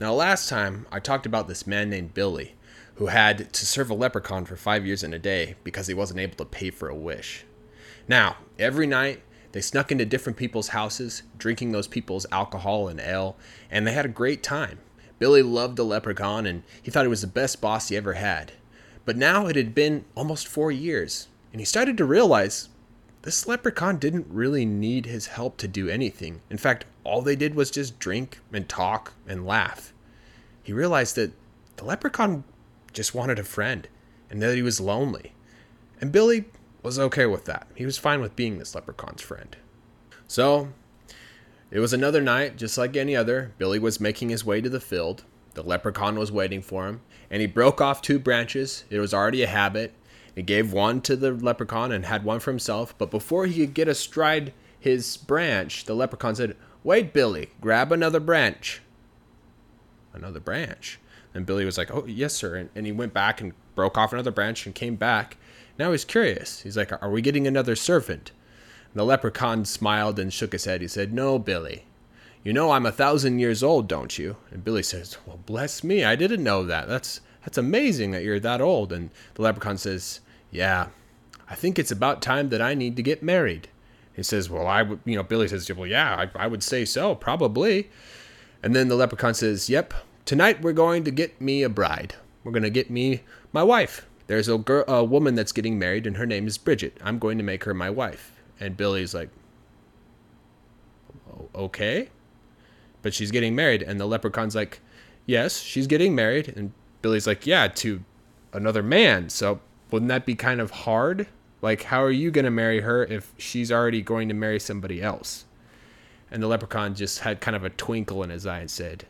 Now, last time I talked about this man named Billy who had to serve a leprechaun for five years and a day because he wasn't able to pay for a wish. Now, every night they snuck into different people's houses, drinking those people's alcohol and ale, and they had a great time. Billy loved the leprechaun and he thought he was the best boss he ever had. But now it had been almost four years, and he started to realize this leprechaun didn't really need his help to do anything. In fact, all they did was just drink and talk and laugh. He realized that the leprechaun just wanted a friend and that he was lonely. And Billy was okay with that. He was fine with being this leprechaun's friend. So, it was another night, just like any other. Billy was making his way to the field. The leprechaun was waiting for him, and he broke off two branches. It was already a habit. He gave one to the leprechaun and had one for himself, but before he could get astride his branch, the leprechaun said, Wait, Billy, grab another branch. Another branch. And Billy was like, Oh, yes, sir. And, and he went back and broke off another branch and came back. Now he's curious. He's like, Are we getting another servant? And the leprechaun smiled and shook his head. He said, No, Billy. You know I'm a thousand years old, don't you? And Billy says, Well, bless me, I didn't know that. That's that's amazing that you're that old. And the leprechaun says, Yeah, I think it's about time that I need to get married. He says, Well, I would, you know, Billy says, Well, yeah, I, I would say so, probably. And then the leprechaun says, Yep, tonight we're going to get me a bride. We're going to get me my wife. There's a girl, a woman that's getting married, and her name is Bridget. I'm going to make her my wife. And Billy's like, oh, okay, but she's getting married, and the leprechaun's like, yes, she's getting married, and Billy's like, yeah, to another man. So wouldn't that be kind of hard? Like, how are you going to marry her if she's already going to marry somebody else? And the leprechaun just had kind of a twinkle in his eye and said,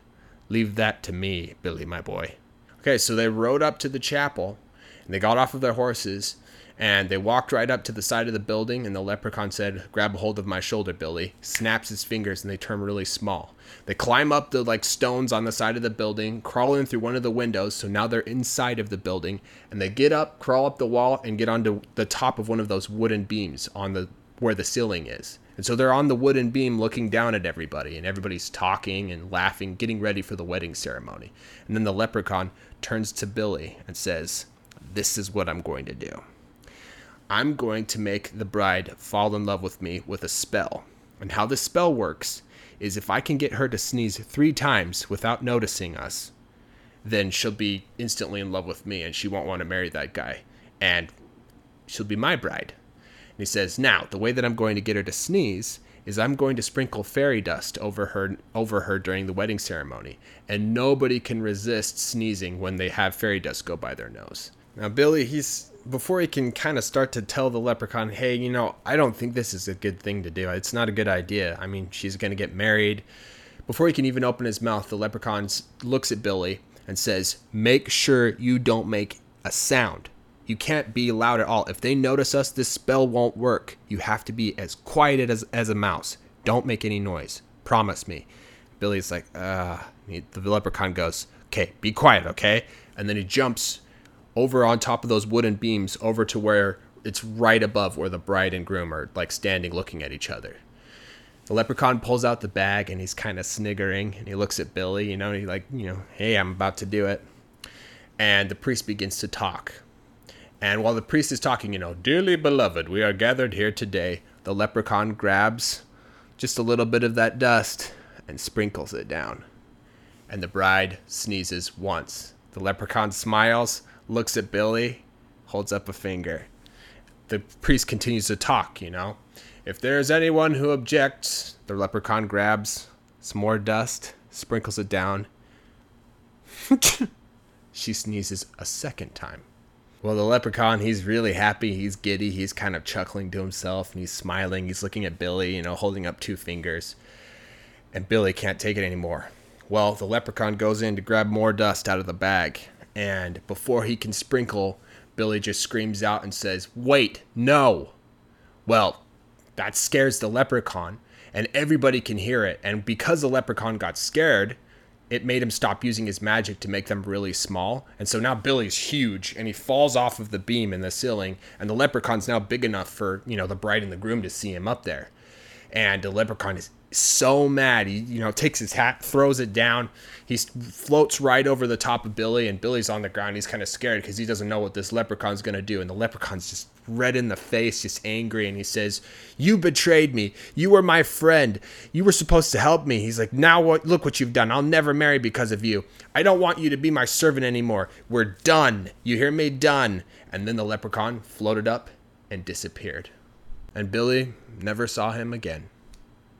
Leave that to me, Billy, my boy. Okay, so they rode up to the chapel and they got off of their horses and they walked right up to the side of the building and the leprechaun said, Grab a hold of my shoulder, Billy. Snaps his fingers and they turn really small. They climb up the like stones on the side of the building, crawl in through one of the windows, so now they're inside of the building, and they get up, crawl up the wall, and get onto the top of one of those wooden beams on the where the ceiling is. And so they're on the wooden beam looking down at everybody, and everybody's talking and laughing, getting ready for the wedding ceremony. And then the leprechaun turns to Billy and says, This is what I'm going to do. I'm going to make the bride fall in love with me with a spell. And how this spell works is if I can get her to sneeze three times without noticing us, then she'll be instantly in love with me and she won't want to marry that guy. And she'll be my bride. And he says, Now, the way that I'm going to get her to sneeze is I'm going to sprinkle fairy dust over her over her during the wedding ceremony, and nobody can resist sneezing when they have fairy dust go by their nose. Now Billy, he's before he can kind of start to tell the leprechaun, "Hey, you know, I don't think this is a good thing to do. It's not a good idea. I mean, she's going to get married." Before he can even open his mouth, the leprechaun looks at Billy and says, "Make sure you don't make a sound. You can't be loud at all. If they notice us, this spell won't work. You have to be as quiet as, as a mouse. Don't make any noise. Promise me. Billy's like, uh, the leprechaun goes, okay, be quiet, okay? And then he jumps over on top of those wooden beams over to where it's right above where the bride and groom are like standing looking at each other. The leprechaun pulls out the bag and he's kind of sniggering and he looks at Billy, you know, he like, you know, hey, I'm about to do it. And the priest begins to talk. And while the priest is talking, you know, dearly beloved, we are gathered here today, the leprechaun grabs just a little bit of that dust and sprinkles it down. And the bride sneezes once. The leprechaun smiles, looks at Billy, holds up a finger. The priest continues to talk, you know. If there's anyone who objects, the leprechaun grabs some more dust, sprinkles it down. she sneezes a second time. Well, the leprechaun, he's really happy. He's giddy. He's kind of chuckling to himself and he's smiling. He's looking at Billy, you know, holding up two fingers. And Billy can't take it anymore. Well, the leprechaun goes in to grab more dust out of the bag. And before he can sprinkle, Billy just screams out and says, Wait, no. Well, that scares the leprechaun, and everybody can hear it. And because the leprechaun got scared, it made him stop using his magic to make them really small. And so now Billy's huge and he falls off of the beam in the ceiling and the leprechaun's now big enough for, you know, the bride and the groom to see him up there. And the leprechaun is so mad. He, you know, takes his hat, throws it down. He floats right over the top of Billy, and Billy's on the ground. He's kind of scared because he doesn't know what this leprechaun's going to do. And the leprechaun's just red in the face, just angry. And he says, You betrayed me. You were my friend. You were supposed to help me. He's like, Now what? Look what you've done. I'll never marry because of you. I don't want you to be my servant anymore. We're done. You hear me? Done. And then the leprechaun floated up and disappeared. And Billy never saw him again.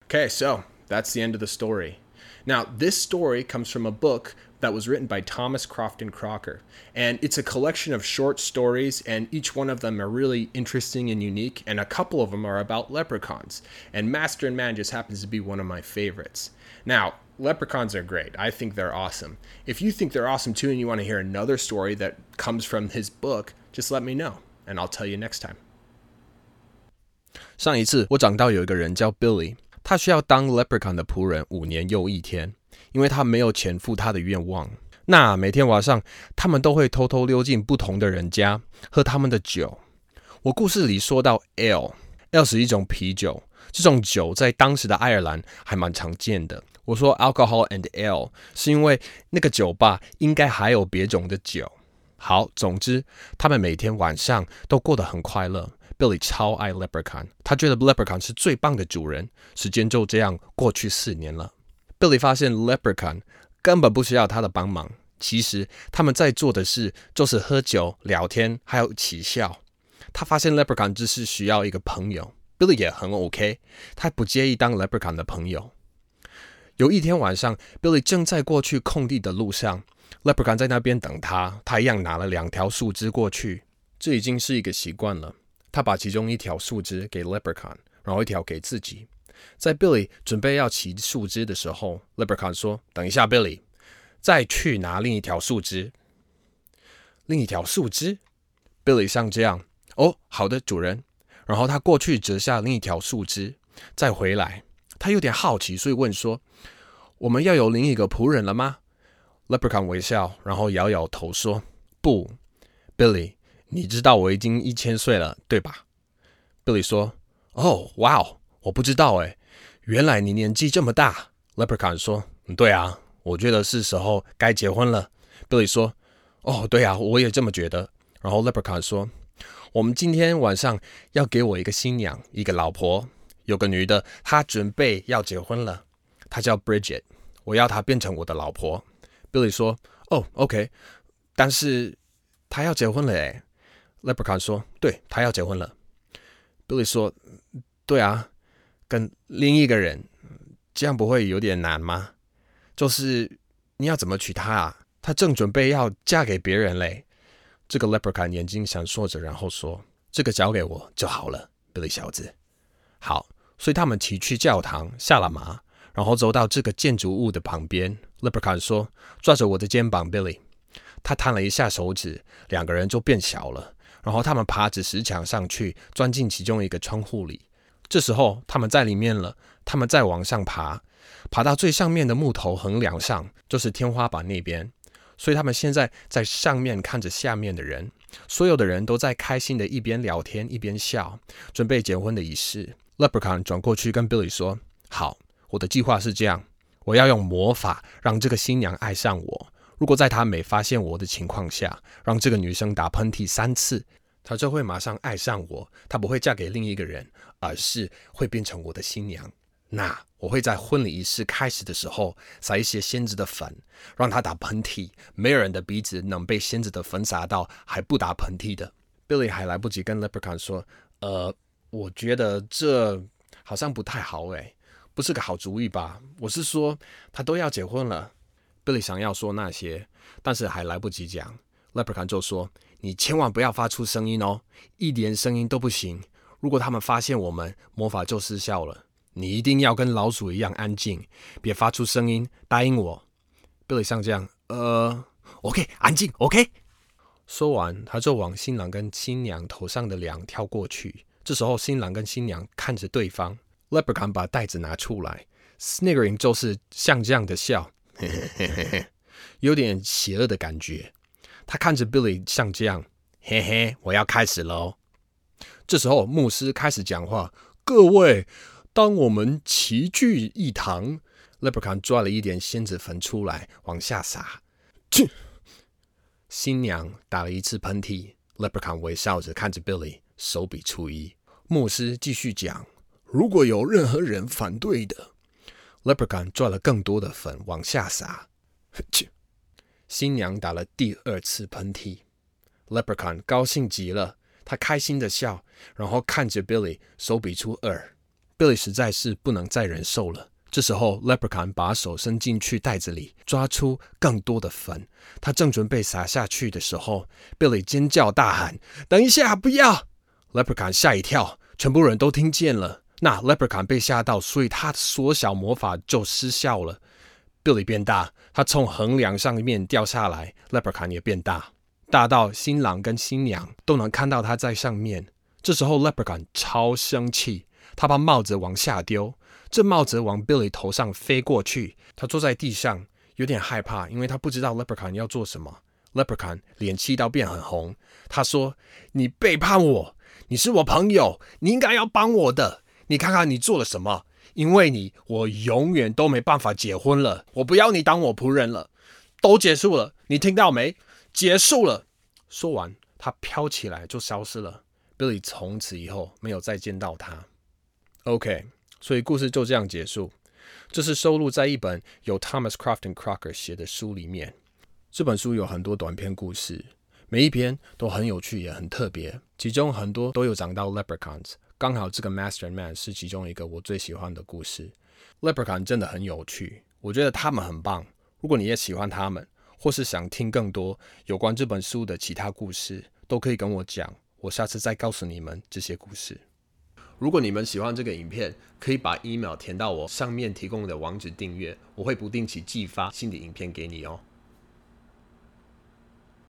Okay, so that's the end of the story. Now, this story comes from a book that was written by Thomas Crofton Crocker. And it's a collection of short stories, and each one of them are really interesting and unique. And a couple of them are about leprechauns. And Master and Man just happens to be one of my favorites. Now, leprechauns are great. I think they're awesome. If you think they're awesome too, and you want to hear another story that comes from his book, just let me know, and I'll tell you next time. 上一次我讲到有一个人叫 Billy，他需要当 Leprechaun 的仆人五年又一天，因为他没有钱付他的愿望。那每天晚上，他们都会偷偷溜进不同的人家，喝他们的酒。我故事里说到 L，L 是一种啤酒，这种酒在当时的爱尔兰还蛮常见的。我说 alcohol and L 是因为那个酒吧应该还有别种的酒。好，总之他们每天晚上都过得很快乐。Billy 超爱 Leprechaun，他觉得 Leprechaun 是最棒的主人。时间就这样过去四年了。Billy 发现 Leprechaun 根本不需要他的帮忙，其实他们在做的事就是喝酒、聊天，还有起笑。他发现 Leprechaun 只是需要一个朋友，Billy 也很 OK，他不介意当 Leprechaun 的朋友。有一天晚上，Billy 正在过去空地的路上，Leprechaun 在那边等他，他一样拿了两条树枝过去，这已经是一个习惯了。他把其中一条树枝给 Leprechaun，然后一条给自己。在 Billy 准备要骑树枝的时候，Leprechaun 说：“等一下，Billy，再去拿另一条树枝。”另一条树枝，Billy 像这样：“哦，好的，主人。”然后他过去折下另一条树枝，再回来。他有点好奇，所以问说：“我们要有另一个仆人了吗？”Leprechaun 微笑，然后摇摇头说：“不，Billy。”你知道我已经一千岁了，对吧？Billy 说：“哦，哇哦，我不知道哎，原来你年纪这么大。”Leprechaun 说：“对啊，我觉得是时候该结婚了。”Billy 说：“哦，对啊，我也这么觉得。”然后 Leprechaun 说：“我们今天晚上要给我一个新娘，一个老婆。有个女的，她准备要结婚了，她叫 Bridget，我要她变成我的老婆。”Billy 说：“哦，OK，但是她要结婚了哎。” Leprechaun 说：“对他要结婚了。”Billy 说：“对啊，跟另一个人，这样不会有点难吗？就是你要怎么娶她啊？她正准备要嫁给别人嘞。”这个 Leprechaun 眼睛闪烁着，然后说：“这个交给我就好了，Billy 小子。”好，所以他们骑去教堂，下了马，然后走到这个建筑物的旁边。Leprechaun 说：“抓着我的肩膀，Billy。”他弹了一下手指，两个人就变小了。然后他们爬着石墙上去，钻进其中一个窗户里。这时候他们在里面了，他们再往上爬，爬到最上面的木头横梁上，就是天花板那边。所以他们现在在上面看着下面的人，所有的人都在开心的一边聊天一边笑，准备结婚的仪式。Leprechaun 转过去跟 Billy 说：“好，我的计划是这样，我要用魔法让这个新娘爱上我。”如果在他没发现我的情况下，让这个女生打喷嚏三次，她就会马上爱上我。她不会嫁给另一个人，而是会变成我的新娘。那我会在婚礼仪式开始的时候撒一些仙子的粉，让她打喷嚏。没有人的鼻子能被仙子的粉撒到还不打喷嚏的。Billy 还来不及跟 Leprechaun 说：“呃，我觉得这好像不太好诶，不是个好主意吧？我是说，他都要结婚了。” Billy 想要说那些，但是还来不及讲。Leprechaun 就说：“你千万不要发出声音哦，一点声音都不行。如果他们发现我们，魔法就失效了。你一定要跟老鼠一样安静，别发出声音，答应我。”Billy 像这样，呃，OK，安静，OK。说完，他就往新郎跟新娘头上的梁跳过去。这时候，新郎跟新娘看着对方，Leprechaun 把袋子拿出来，Sniggering 就是像这样的笑。嘿嘿嘿嘿，有点邪恶的感觉。他看着 Billy 像这样，嘿嘿，我要开始喽。这时候牧师开始讲话：“各位，当我们齐聚一堂，Leprechaun 抓了一点仙子粉出来，往下撒。去！新娘打了一次喷嚏，Leprechaun 微笑着看着 Billy，手比初一。牧师继续讲：如果有任何人反对的，Leprechaun 抓了更多的粉往下撒。去！新娘打了第二次喷嚏，Leprechaun 高兴极了。他开心的笑，然后看着 Billy，手比出二。Billy 实在是不能再忍受了。这时候，Leprechaun 把手伸进去袋子里，抓出更多的粉。他正准备撒下去的时候，Billy 尖叫大喊：“等一下，不要！”Leprechaun 吓一跳，全部人都听见了。那 Leprechaun 被吓到，所以他的缩小魔法就失效了。Billy 变大，他从横梁上面掉下来，Leprechaun 也变大。大到新郎跟新娘都能看到他在上面。这时候，Leprechaun 超生气，他把帽子往下丢，这帽子往 Billy 头上飞过去。他坐在地上，有点害怕，因为他不知道 Leprechaun 要做什么。Leprechaun 脸气到变很红，他说：“你背叛我，你是我朋友，你应该要帮我的。你看看你做了什么？因为你，我永远都没办法结婚了。我不要你当我仆人了，都结束了，你听到没？”结束了。说完，他飘起来就消失了。Billy 从此以后没有再见到他。OK，所以故事就这样结束。这是收录在一本由 Thomas Crofton Crocker 写的书里面。这本书有很多短篇故事，每一篇都很有趣也很特别。其中很多都有讲到 Leprechauns，刚好这个 Master Man 是其中一个我最喜欢的故事。Leprechaun 真的很有趣，我觉得他们很棒。如果你也喜欢他们，或是想听更多有关这本书的其他故事，都可以跟我讲，我下次再告诉你们这些故事。如果你们喜欢这个影片，可以把 email 填到我上面提供的网址订阅，我会不定期寄发新的影片给你哦。